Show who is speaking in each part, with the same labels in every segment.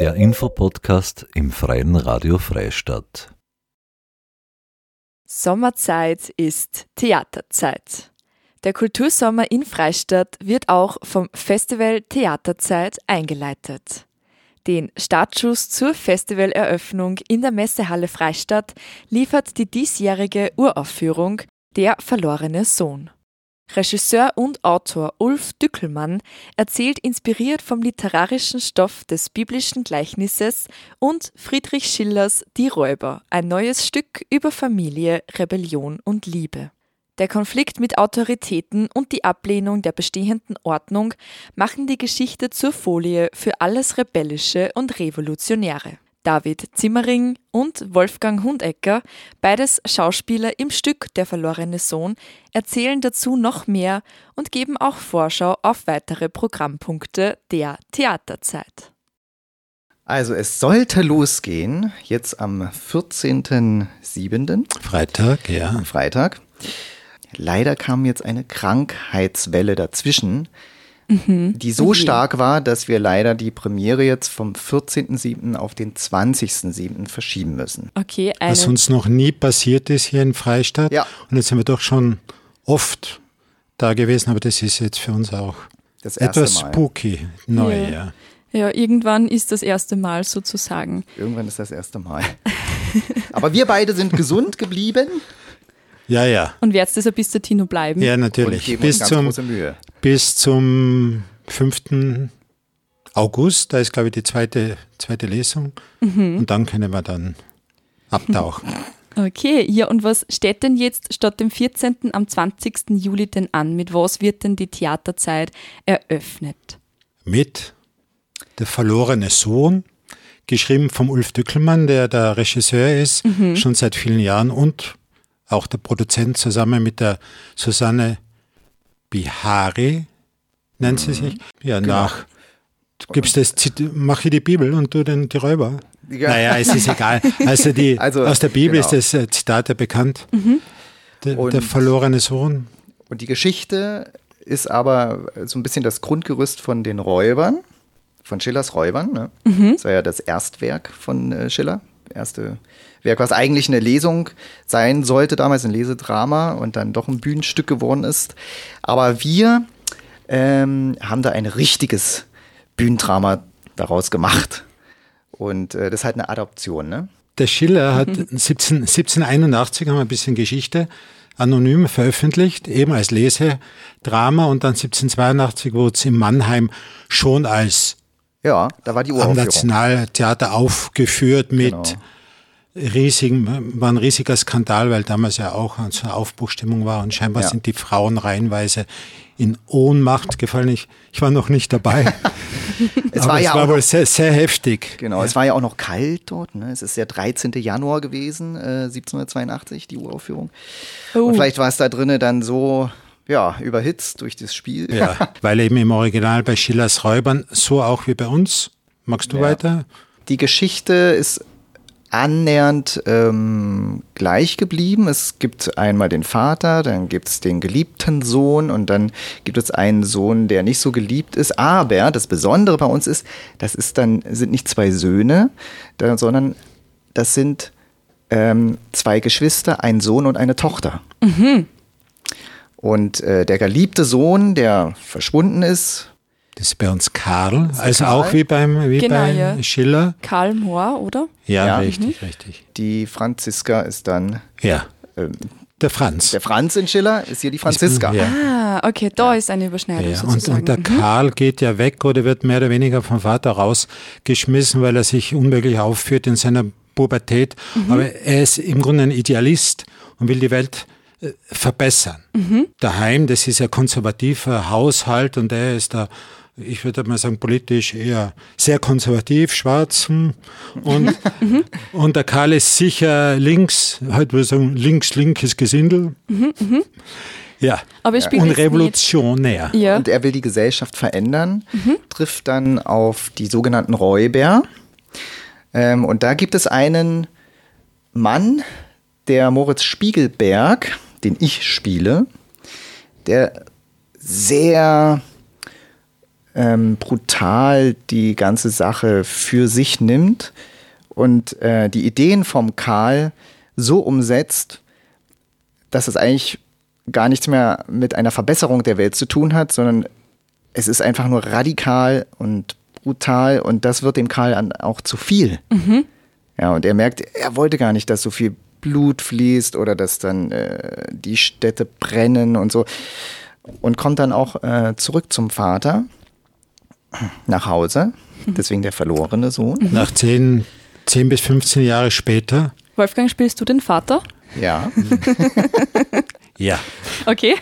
Speaker 1: Der Infopodcast im Freien Radio Freistadt.
Speaker 2: Sommerzeit ist Theaterzeit. Der Kultursommer in Freistadt wird auch vom Festival Theaterzeit eingeleitet. Den Startschuss zur Festivaleröffnung in der Messehalle Freistadt liefert die diesjährige Uraufführung Der verlorene Sohn. Regisseur und Autor Ulf Dückelmann erzählt inspiriert vom literarischen Stoff des biblischen Gleichnisses und Friedrich Schillers Die Räuber, ein neues Stück über Familie, Rebellion und Liebe. Der Konflikt mit Autoritäten und die Ablehnung der bestehenden Ordnung machen die Geschichte zur Folie für alles Rebellische und Revolutionäre. David Zimmering und Wolfgang Hundecker, beides Schauspieler im Stück Der verlorene Sohn, erzählen dazu noch mehr und geben auch Vorschau auf weitere Programmpunkte der Theaterzeit.
Speaker 3: Also es sollte losgehen, jetzt am 14.07.
Speaker 4: Freitag, ja.
Speaker 3: Freitag. Leider kam jetzt eine Krankheitswelle dazwischen,
Speaker 2: Mhm.
Speaker 3: die so stark war, dass wir leider die Premiere jetzt vom 14.07. auf den 20.07. verschieben müssen.
Speaker 2: Okay,
Speaker 4: Was uns noch nie passiert ist hier in Freistadt.
Speaker 3: Ja.
Speaker 4: Und jetzt sind wir doch schon oft da gewesen, aber das ist jetzt für uns auch
Speaker 3: Das erste
Speaker 4: etwas
Speaker 3: Mal.
Speaker 4: spooky, neu,
Speaker 2: Ja.
Speaker 4: ja.
Speaker 2: ja, irgendwann ist das erste Mal sozusagen.
Speaker 3: Irgendwann ist das erste Mal. Aber wir beide sind gesund geblieben
Speaker 4: Ja, ja.
Speaker 2: Und wird es das bis zur Tino bleiben?
Speaker 4: Ja,
Speaker 3: und
Speaker 4: natürlich.
Speaker 3: geben
Speaker 4: Bis
Speaker 3: uns ganz
Speaker 4: zum,
Speaker 3: große Mühe.
Speaker 4: Bis zum 5. August, da ist, glaube ich, die zweite, zweite Lesung.
Speaker 2: Mhm.
Speaker 4: Und dann können wir dann abtauchen.
Speaker 2: Okay, ja, und was steht denn jetzt statt dem 14. am 20. Juli denn an? Mit was wird denn die Theaterzeit eröffnet?
Speaker 4: mit Der verlorene Sohn, geschrieben vom Ulf Dückelmann, der der Regisseur ist, schon seit vielen Jahren und auch der Produzent zusammen mit der Susanne Bihari, nennt sie sich. Ja, nach. Du gibst das, mach ich die Bibel und du den, die Räuber.
Speaker 3: Ja.
Speaker 4: Naja, es ist egal. Also, die,
Speaker 3: Also,
Speaker 4: aus der Bibel
Speaker 3: genau.
Speaker 4: ist das äh, Zitat ja bekannt. Der,
Speaker 3: Und-
Speaker 4: der verlorene Sohn.
Speaker 3: Und die Geschichte ist aber so ein bisschen das Grundgerüst von den Räubern, von Schillers Räubern. Ne? Das war ja das Erstwerk von äh, Schiller. Erste Werk, was eigentlich eine Lesung sein sollte, damals ein Lesedrama und dann doch ein Bühnenstück geworden ist. Aber wir ähm, haben da ein richtiges Bühnendrama daraus gemacht. Und äh, das ist halt eine Adoption, ne?
Speaker 4: Der Schiller hat 17, 1781, haben wir ein bisschen Geschichte, anonym veröffentlicht, eben als Lesedrama und dann 1782 wurde es in Mannheim schon als
Speaker 3: Ja, da war die
Speaker 4: am
Speaker 3: Uraufführung.
Speaker 4: Nationaltheater aufgeführt mit
Speaker 3: Genau.
Speaker 4: riesigen, war ein riesiger Skandal, weil damals ja auch so eine Aufbruchstimmung war und scheinbar
Speaker 3: Ja.
Speaker 4: sind die Frauen reihenweise in Ohnmacht gefallen. Ich, ich war noch nicht dabei.
Speaker 3: Es
Speaker 4: aber
Speaker 3: war
Speaker 4: es
Speaker 3: ja
Speaker 4: war
Speaker 3: auch
Speaker 4: wohl sehr, sehr heftig.
Speaker 3: Genau, es war ja auch noch kalt dort. Ne? Es ist der 13. Januar gewesen, äh, 1782, die Uraufführung.
Speaker 2: Oh.
Speaker 3: Und vielleicht war es da drinnen dann so, ja, überhitzt durch das Spiel.
Speaker 4: Ja, weil eben im Original bei Schillers Räubern, so auch wie bei uns. Magst du
Speaker 3: Ja.
Speaker 4: weiter?
Speaker 3: Die Geschichte ist annähernd ähm, gleich geblieben. Es gibt einmal den Vater, dann gibt es den geliebten Sohn und dann gibt es einen Sohn, der nicht so geliebt ist. Aber das Besondere bei uns ist, das ist dann sind nicht zwei Söhne, sondern das sind ähm, zwei Geschwister, ein Sohn und eine Tochter. Und äh, der geliebte Sohn, der verschwunden ist,
Speaker 4: Das ist bei uns Karl, also
Speaker 3: Karl?
Speaker 4: auch wie beim wie
Speaker 2: Genau,
Speaker 4: bei
Speaker 2: ja.
Speaker 4: Schiller.
Speaker 2: Karl Mohr, oder?
Speaker 4: Ja,
Speaker 3: Ja.
Speaker 4: richtig, richtig.
Speaker 3: die Franziska ist dann
Speaker 4: Ja,
Speaker 3: ähm,
Speaker 4: der Franz.
Speaker 3: Der Franz in Schiller ist hier die Franziska.
Speaker 4: Ja.
Speaker 2: Ah, okay, da ist eine Überschneidung
Speaker 4: Ja, und, und der
Speaker 2: Mhm.
Speaker 4: Karl geht ja weg oder wird mehr oder weniger vom Vater rausgeschmissen, weil er sich unmöglich aufführt in seiner Pubertät.
Speaker 2: Mhm.
Speaker 4: Aber er ist im Grunde ein Idealist und will die Welt verbessern.
Speaker 2: Mhm.
Speaker 4: Daheim, das ist ein konservativer Haushalt und er ist da, ich würde mal sagen, politisch eher sehr konservativ, schwarz. Und,
Speaker 2: Mhm.
Speaker 4: und der Karl ist sicher links, halt würde ich sagen, links-linkes Gesindel. Ja,
Speaker 2: Aber spielt
Speaker 4: und revolutionär.
Speaker 2: Ja.
Speaker 3: Und er will die Gesellschaft verändern, trifft dann auf die sogenannten Räuber. Ähm, und da gibt es einen Mann, der Moritz Spiegelberg, den ich spiele, der sehr ähm, brutal die ganze Sache für sich nimmt und äh, die Ideen vom Karl so umsetzt, dass es eigentlich gar nichts mehr mit einer Verbesserung der Welt zu tun hat, sondern es ist einfach nur radikal und brutal und das wird dem Karl auch zu viel. Mhm. Ja, und er merkt, er wollte gar nicht, dass so viel Blut fließt oder dass dann äh, die Städte brennen und so. Und kommt dann auch äh, zurück zum Vater nach Hause, mhm. deswegen der verlorene Sohn.
Speaker 4: Mhm. Nach 10, 10 bis 15 Jahre später.
Speaker 2: Wolfgang, spielst du den Vater?
Speaker 3: Ja.
Speaker 4: ja.
Speaker 2: Okay.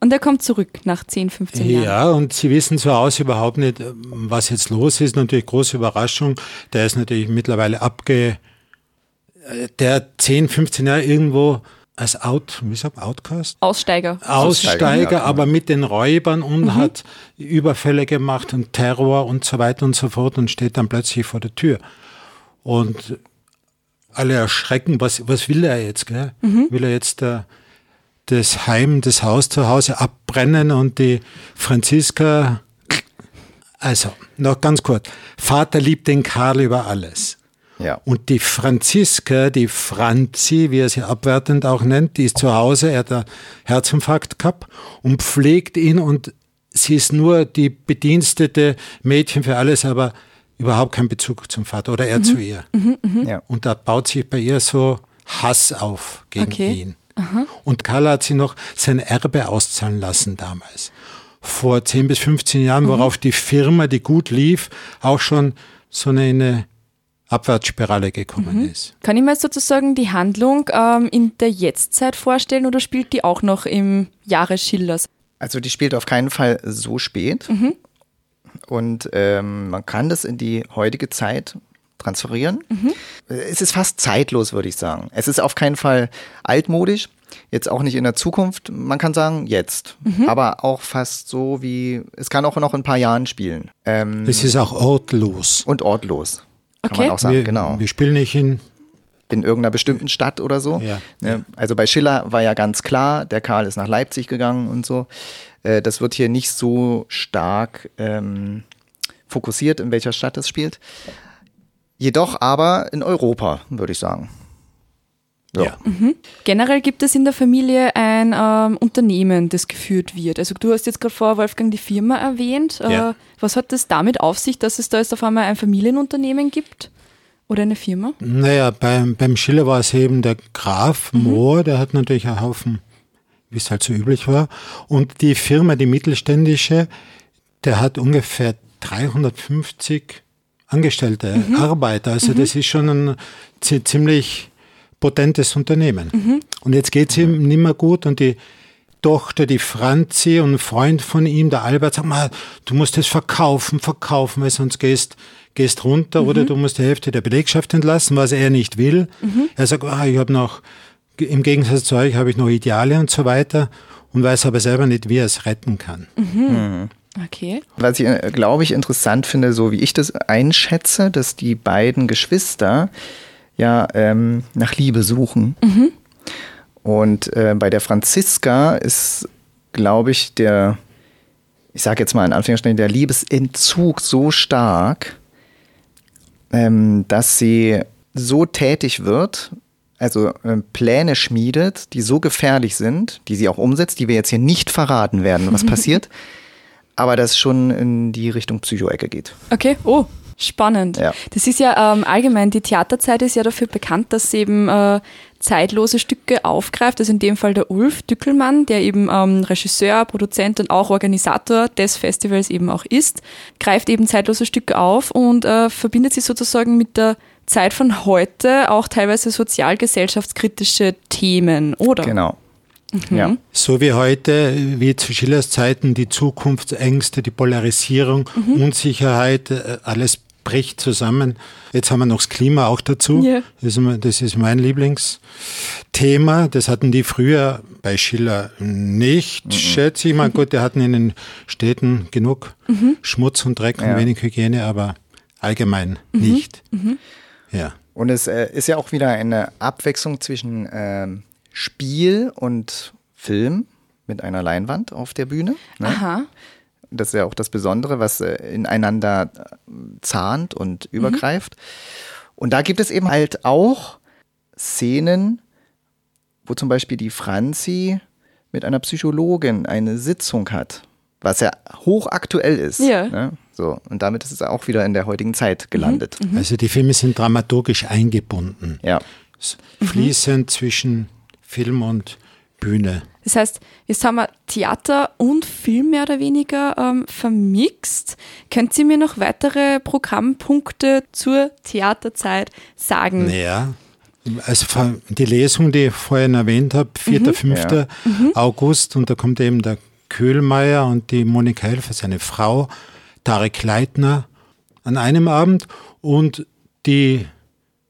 Speaker 2: Und er kommt zurück nach 10, 15 Jahren.
Speaker 4: Ja, und sie wissen zu Hause überhaupt nicht, was jetzt los ist. Natürlich große Überraschung. Der ist natürlich mittlerweile abge. Der 10, 15 Jahre irgendwo als Out, wie sagt Outcast?
Speaker 2: Aussteiger.
Speaker 4: Aussteiger, Aussteiger ja, aber mit den Räubern und mhm. hat Überfälle gemacht und Terror und so weiter und so fort und steht dann plötzlich vor der Tür. Und alle erschrecken, was, was will er jetzt? Gell? Mhm. Will er jetzt äh, das Heim, das Haus zu Hause abbrennen und die Franziska. Also, noch ganz kurz. Vater liebt den Karl über alles.
Speaker 3: Ja.
Speaker 4: Und die Franziska, die Franzi, wie er sie abwertend auch nennt, die ist zu Hause, er hat einen Herzinfarkt gehabt und pflegt ihn und sie ist nur die bedienstete Mädchen für alles, aber überhaupt keinen Bezug zum Vater oder er mhm. zu ihr. Mhm, mh. ja. Und da baut sich bei ihr so Hass auf gegen okay. ihn. Aha. Und Karl hat sie noch sein Erbe auszahlen lassen damals. Vor 10 bis 15 Jahren, mhm. worauf die Firma, die gut lief, auch schon so eine Abwärtsspirale gekommen mhm. ist.
Speaker 2: Kann ich mir sozusagen die Handlung ähm, in der Jetztzeit vorstellen oder spielt die auch noch im Jahre Schillers?
Speaker 3: Also die spielt auf keinen Fall so spät. Mhm. Und ähm, man kann das in die heutige Zeit transferieren. Mhm. Es ist fast zeitlos, würde ich sagen. Es ist auf keinen Fall altmodisch, jetzt auch nicht in der Zukunft. Man kann sagen, jetzt. Mhm. Aber auch fast so wie, es kann auch noch in ein paar Jahren spielen.
Speaker 4: Ähm, es ist auch ortlos.
Speaker 3: Und ortlos. Kann
Speaker 2: okay.
Speaker 3: man auch sagen,
Speaker 4: wir,
Speaker 3: genau.
Speaker 4: Wir spielen nicht in
Speaker 3: in irgendeiner bestimmten Stadt oder so.
Speaker 4: Ja,
Speaker 3: ne? Also bei Schiller war ja ganz klar, der Karl ist nach Leipzig gegangen und so. Äh, das wird hier nicht so stark ähm, fokussiert, in welcher Stadt es spielt. Jedoch aber in Europa, würde ich sagen.
Speaker 4: Ja.
Speaker 2: Mhm. Generell gibt es in der Familie ein ähm, Unternehmen, das geführt wird. Also du hast jetzt gerade vor Wolfgang die Firma erwähnt. Äh, ja. Was hat das damit auf sich, dass es da jetzt auf einmal ein Familienunternehmen gibt? Oder eine Firma?
Speaker 4: Naja, beim, beim Schiller war es eben der Graf mhm. Mohr, der hat natürlich einen Haufen, wie es halt so üblich war. Und die Firma, die mittelständische, der hat ungefähr 350 Angestellte, mhm. Arbeiter. Also mhm. das ist schon ein ziemlich potentes Unternehmen. Mhm. Und jetzt geht es ihm nicht mehr gut und die Tochter, die Franzi und ein Freund von ihm, der Albert, sagt mal, du musst es verkaufen, verkaufen, weil sonst gehst, gehst runter mhm. oder du musst die Hälfte der Belegschaft entlassen, was er nicht will. Mhm. Er sagt, ah, ich habe noch, im Gegensatz zu euch habe ich noch Ideale und so weiter und weiß aber selber nicht, wie er es retten kann.
Speaker 2: Mhm. mhm. Okay.
Speaker 3: Was ich, äh, glaube ich, interessant finde, so wie ich das einschätze, dass die beiden Geschwister ja ähm, nach Liebe suchen. Mhm. Und äh, bei der Franziska ist, glaube ich, der, ich sage jetzt mal in Anführungsstrichen, der Liebesentzug so stark, ähm, dass sie so tätig wird, also äh, Pläne schmiedet, die so gefährlich sind, die sie auch umsetzt, die wir jetzt hier nicht verraten werden, was passiert aber das schon in die Richtung Psychoecke geht.
Speaker 2: Okay, oh, spannend. Ja. Das ist ja ähm, allgemein, die Theaterzeit ist ja dafür bekannt, dass sie eben äh, zeitlose Stücke aufgreift. Also in dem Fall der Ulf Dückelmann, der eben ähm, Regisseur, Produzent und auch Organisator des Festivals eben auch ist, greift eben zeitlose Stücke auf und äh, verbindet sie sozusagen mit der Zeit von heute auch teilweise sozialgesellschaftskritische Themen, oder?
Speaker 3: Genau.
Speaker 4: Mhm. Ja. So wie heute, wie zu Schillers Zeiten, die Zukunftsängste, die Polarisierung, mhm. Unsicherheit, äh, alles bricht zusammen. Jetzt haben wir noch das Klima auch dazu. Yeah. Das, ist, das ist mein Lieblingsthema. Das hatten die früher bei Schiller nicht, mhm. schätze ich mal. Gut, die hatten in den Städten genug mhm. Schmutz und Dreck ja. und wenig Hygiene, aber allgemein mhm. nicht.
Speaker 2: Mhm.
Speaker 4: Ja.
Speaker 3: Und es äh, ist ja auch wieder eine Abwechslung zwischen ähm, Spiel und Film mit einer Leinwand auf der Bühne.
Speaker 2: Ne? Aha.
Speaker 3: das ist ja auch das Besondere, was äh, ineinander äh, zahnt und übergreift. Und da gibt es eben halt auch Szenen, wo zum Beispiel die Franzi mit einer Psychologin eine Sitzung hat, was ja hochaktuell ist.
Speaker 2: Ja.
Speaker 3: Ne? So, und damit ist es auch wieder in der heutigen Zeit gelandet.
Speaker 4: Also die Filme sind dramaturgisch eingebunden,
Speaker 3: Ja.
Speaker 4: Fließend zwischen Film und Bühne.
Speaker 2: Das heißt, jetzt haben wir Theater und Film mehr oder weniger ähm, vermixt. Könnt ihr mir noch weitere Programmpunkte zur Theaterzeit sagen?
Speaker 4: Naja, also die Lesung, die ich vorhin erwähnt habe, 4. 5. August, und da kommt eben der Köhlmeier und die Monika Helfer, seine Frau, Tarek Leitner an einem Abend und die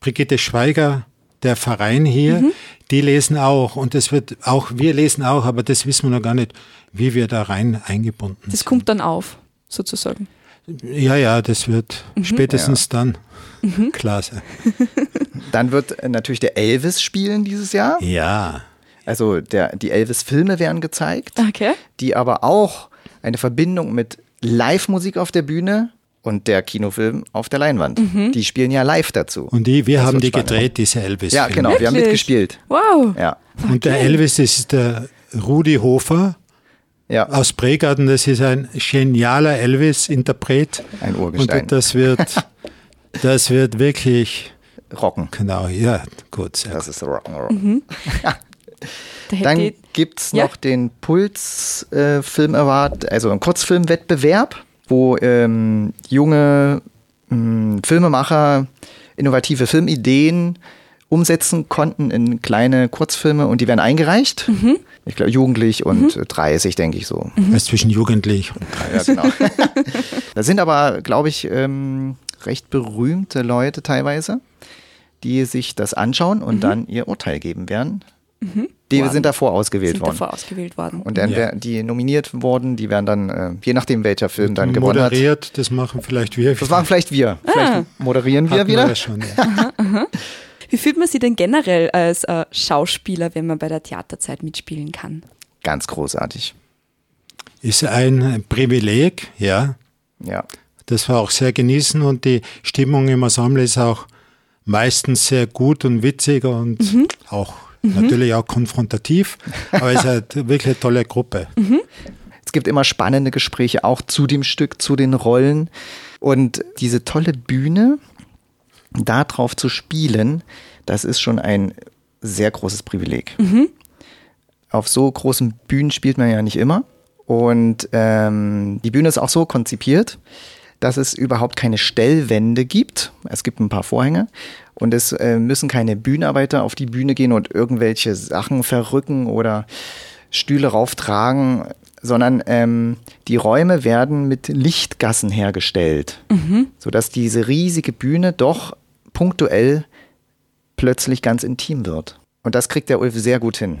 Speaker 4: Brigitte Schweiger, der Verein hier, die lesen auch und das wird auch, wir lesen auch, aber das wissen wir noch gar nicht, wie wir da rein eingebunden
Speaker 2: Das
Speaker 4: sind.
Speaker 2: kommt dann auf, sozusagen.
Speaker 4: Ja, ja, das wird spätestens dann klar sein.
Speaker 3: Dann wird äh, natürlich der Elvis spielen dieses Jahr.
Speaker 4: Ja.
Speaker 3: Also der, die Elvis-Filme werden gezeigt,
Speaker 2: Okay.
Speaker 3: die aber auch eine Verbindung mit Live-Musik auf der Bühne und der Kinofilm auf der Leinwand. Die spielen ja live dazu.
Speaker 4: Und die, wir
Speaker 3: Das
Speaker 4: haben
Speaker 3: wird
Speaker 4: die
Speaker 3: spannend.
Speaker 4: gedreht, diese elvis
Speaker 3: Ja, genau, wir haben
Speaker 2: Wirklich?
Speaker 3: mitgespielt.
Speaker 2: Wow.
Speaker 3: Ja,
Speaker 4: Und der Elvis, ist der Rudi Hofer
Speaker 3: ja,
Speaker 4: aus Pregarten. Das ist ein genialer Elvis-Interpret.
Speaker 3: ein Urgestein.
Speaker 4: Und das wird, das wird wirklich,
Speaker 3: Rocken.
Speaker 4: genau, ja, gut. Sehr
Speaker 3: Das ist Rock'n'Roll.
Speaker 2: Hätte
Speaker 3: Dann gibt es
Speaker 2: Ja.
Speaker 3: noch den Puls äh, Film Award, also einen Kurzfilmwettbewerb, wo ähm, junge ähm, Filmemacher innovative Filmideen umsetzen konnten in kleine Kurzfilme und die werden eingereicht. Ich glaube, jugendlich und äh, 30, denke ich so.
Speaker 4: ist zwischen jugendlich und
Speaker 3: Ja, genau. da sind aber, glaube ich, ähm, recht berühmte Leute teilweise, die sich das anschauen und dann ihr Urteil geben werden. Die
Speaker 2: Worden.
Speaker 3: sind davor ausgewählt
Speaker 2: sind
Speaker 3: worden.
Speaker 2: davor ausgewählt worden.
Speaker 3: Und dann,
Speaker 4: Ja.
Speaker 3: die nominiert wurden, die werden dann, äh, je nachdem welcher Film dann gewonnen hat.
Speaker 4: moderiert. Das machen vielleicht wir.
Speaker 3: Das waren vielleicht wir. Vielleicht moderieren wir
Speaker 4: Hatten
Speaker 3: wieder.
Speaker 4: ja schon, ja.
Speaker 2: Wie fühlt man sich denn generell als äh, Schauspieler, wenn man bei der Theaterzeit mitspielen kann?
Speaker 3: Ganz großartig.
Speaker 4: Ist ein Privileg, ja.
Speaker 3: Ja.
Speaker 4: Das war auch sehr genießen und die Stimmung im Ensemble ist auch meistens sehr gut und witzig und auch natürlich auch konfrontativ, aber es ist halt wirklich eine tolle Gruppe.
Speaker 3: Es gibt immer spannende Gespräche auch zu dem Stück, zu den Rollen. Und diese tolle Bühne, da drauf zu spielen, das ist schon ein sehr großes Privileg. Auf so großen Bühnen spielt man ja nicht immer. Und ähm, die Bühne ist auch so konzipiert, dass es überhaupt keine Stellwände gibt. Es gibt ein paar Vorhänge. Und es äh, müssen keine Bühnenarbeiter auf die Bühne gehen und irgendwelche Sachen verrücken oder Stühle rauftragen, sondern ähm, die Räume werden mit Lichtgassen hergestellt, sodass diese riesige Bühne doch punktuell plötzlich ganz intim wird. Und das kriegt der Ulf sehr gut hin.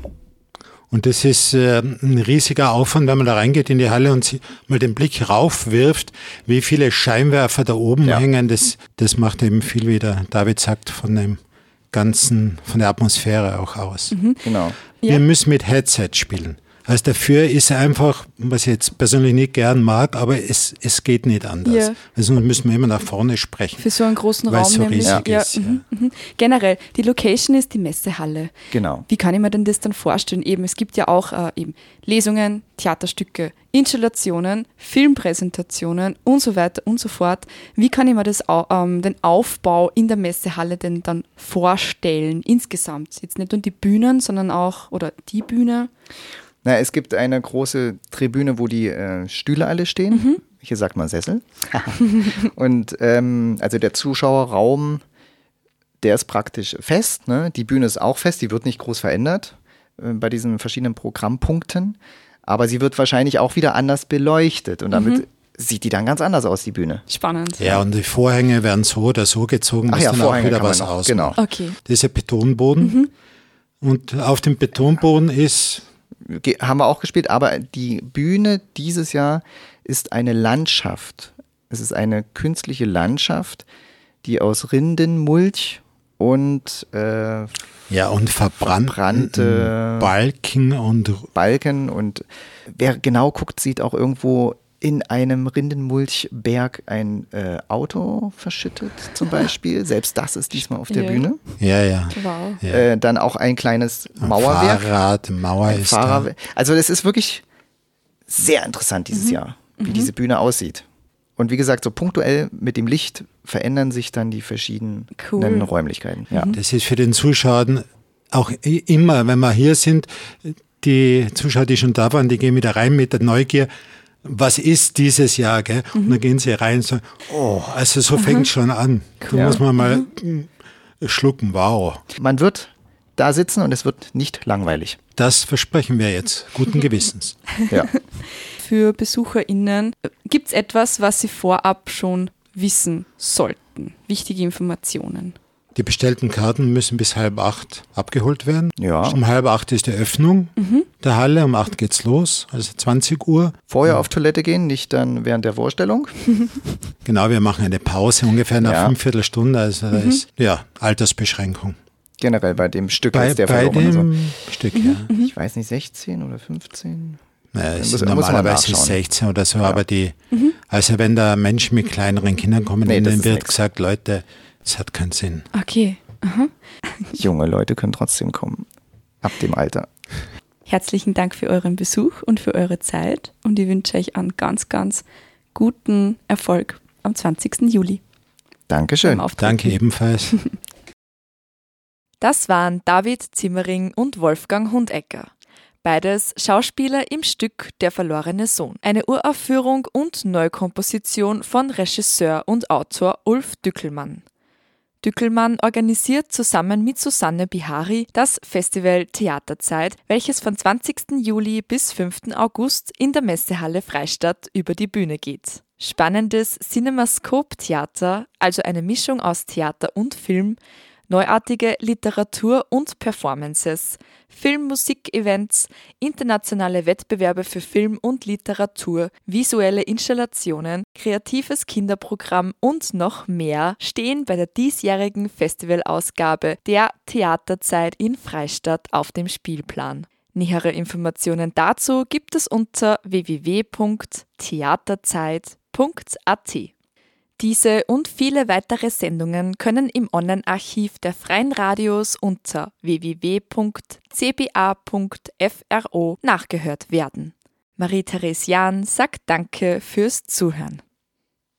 Speaker 4: Und das ist äh, ein riesiger Aufwand, wenn man da reingeht in die Halle und sie- mal den Blick raufwirft, wie viele Scheinwerfer da oben
Speaker 3: Ja.
Speaker 4: hängen. Das, das macht eben viel, wie der David sagt, von dem ganzen, von der Atmosphäre auch aus.
Speaker 3: Genau.
Speaker 2: Ja.
Speaker 4: Wir müssen mit Headset spielen. Also dafür ist einfach, was ich jetzt persönlich nicht gern mag, aber es, es geht nicht anders.
Speaker 2: Ja.
Speaker 4: Also müssen wir immer nach vorne sprechen.
Speaker 2: Für so einen großen Raum
Speaker 4: so
Speaker 2: nämlich.
Speaker 4: riesig ist, ja.
Speaker 2: mhm, mhm. Generell, die Location ist die Messehalle.
Speaker 3: Genau.
Speaker 2: Wie kann ich mir denn das dann vorstellen? Eben, es gibt ja auch äh, eben Lesungen, Theaterstücke, Installationen, Filmpräsentationen und so weiter und so fort. Wie kann ich mir das, ähm, den Aufbau in der Messehalle denn dann vorstellen insgesamt? Jetzt nicht nur die Bühnen, sondern auch, oder die Bühne.
Speaker 3: Na, es gibt eine große Tribüne, wo die äh, Stühle alle stehen. Hier sagt man Sessel. und ähm, also der Zuschauerraum, der ist praktisch fest. Ne? Die Bühne ist auch fest, die wird nicht groß verändert äh, bei diesen verschiedenen Programmpunkten. Aber sie wird wahrscheinlich auch wieder anders beleuchtet. Und damit sieht die dann ganz anders aus, die Bühne.
Speaker 2: Spannend.
Speaker 4: Ja, und die Vorhänge werden so oder so gezogen,
Speaker 3: Ach
Speaker 4: was
Speaker 3: ja,
Speaker 4: dann
Speaker 3: Vorhänge
Speaker 4: auch wieder
Speaker 3: kann man
Speaker 4: was
Speaker 3: noch,
Speaker 4: ausmacht.
Speaker 3: genau.
Speaker 2: Okay.
Speaker 4: Das ist ein Betonboden. Und auf dem Betonboden ist,
Speaker 3: haben wir auch gespielt, aber die Bühne dieses Jahr ist eine Landschaft. Es ist eine künstliche Landschaft, die aus Rindenmulch und äh,
Speaker 4: ja, und verbrannt,
Speaker 3: Verbrannte-
Speaker 4: Balken und
Speaker 3: Balken und wer genau guckt, sieht auch irgendwo in einem Rindenmulchberg ein äh, Auto verschüttet, zum Beispiel. Selbst das ist diesmal auf der
Speaker 2: Ja.
Speaker 3: Bühne.
Speaker 4: Ja, ja.
Speaker 2: Wow.
Speaker 4: ja.
Speaker 3: Äh, dann auch ein kleines Mauerwerk.
Speaker 4: Fahrrad, Mauer
Speaker 3: Ein
Speaker 4: ist
Speaker 3: Fahrerwerk. Also es ist wirklich sehr interessant
Speaker 2: Mhm.
Speaker 3: dieses Jahr, wie diese Bühne aussieht. Und wie gesagt, so punktuell mit dem Licht verändern sich dann die verschiedenen
Speaker 2: Cool.
Speaker 3: Räumlichkeiten. Ja.
Speaker 4: da. Das ist für den Zuschauer auch immer, wenn wir hier sind, die Zuschauer, die schon da waren, die gehen wieder rein mit der Neugier. Was ist dieses Jahr, gell? Und dann gehen sie rein und sagen, oh, also so fängt schon an. Da
Speaker 3: Ja.
Speaker 4: muss man mal mm, schlucken, wow.
Speaker 3: Man wird da sitzen und es wird nicht langweilig.
Speaker 4: Das versprechen wir jetzt, guten Gewissens.
Speaker 3: Ja.
Speaker 2: Für BesucherInnen gibt es etwas, was sie vorab schon wissen sollten? Wichtige Informationen.
Speaker 4: Die bestellten Karten müssen bis halb acht abgeholt werden.
Speaker 3: Ja.
Speaker 4: Um halb acht ist die Öffnung der Halle, um acht geht's los, also 20 Uhr.
Speaker 3: Vorher auf Toilette gehen, nicht dann während der Vorstellung.
Speaker 4: Genau, wir machen eine Pause ungefähr nach
Speaker 3: Ja.
Speaker 4: fünf Viertelstunde, also da ist ja Altersbeschränkung.
Speaker 3: Generell bei dem Stück
Speaker 4: Bei,
Speaker 3: der
Speaker 4: bei dem Stück, ja.
Speaker 3: Ich weiß nicht, 16 oder 15?
Speaker 4: Naja, es
Speaker 3: muss-
Speaker 4: ist
Speaker 3: muss man
Speaker 4: normalerweise
Speaker 3: nachschauen.
Speaker 4: 16 oder so, aber die, also wenn da Menschen mit kleineren Kindern kommen,
Speaker 3: Nee, ist
Speaker 4: wird
Speaker 3: nix.
Speaker 4: gesagt, Leute, es hat keinen Sinn.
Speaker 2: Okay.
Speaker 3: Junge Leute können trotzdem kommen. Ab dem Alter.
Speaker 2: Herzlichen Dank für euren Besuch und für eure Zeit und ich wünsche euch einen ganz, ganz guten Erfolg am 20. Juli
Speaker 3: Dankeschön.
Speaker 4: Danke ebenfalls.
Speaker 2: Das waren David Zimmering und Wolfgang Hundecker. Beides Schauspieler im Stück Der verlorene Sohn. Eine Uraufführung und Neukomposition von Regisseur und Autor Ulf Dückelmann. Dückelmann organisiert zusammen mit Susanne Bihari das Festival Theaterzeit, welches von 20. Juli bis 5. August in der Messehalle Freistadt über die Bühne geht. Spannendes Cinemascope-Theater, also eine Mischung aus Theater und Film, neuartige Literatur und Performances, Film-Musik-Events, internationale Wettbewerbe für Film und Literatur, visuelle Installationen, kreatives Kinderprogramm und noch mehr stehen bei der diesjährigen Festivalausgabe der Theaterzeit in Freistadt auf dem Spielplan. Nähere Informationen dazu gibt es unter www.theaterzeit.at. Diese und viele weitere Sendungen können im Online-Archiv der Freien Radios unter www.cba.fro nachgehört werden. Marie-Therese Jahn sagt Danke fürs Zuhören.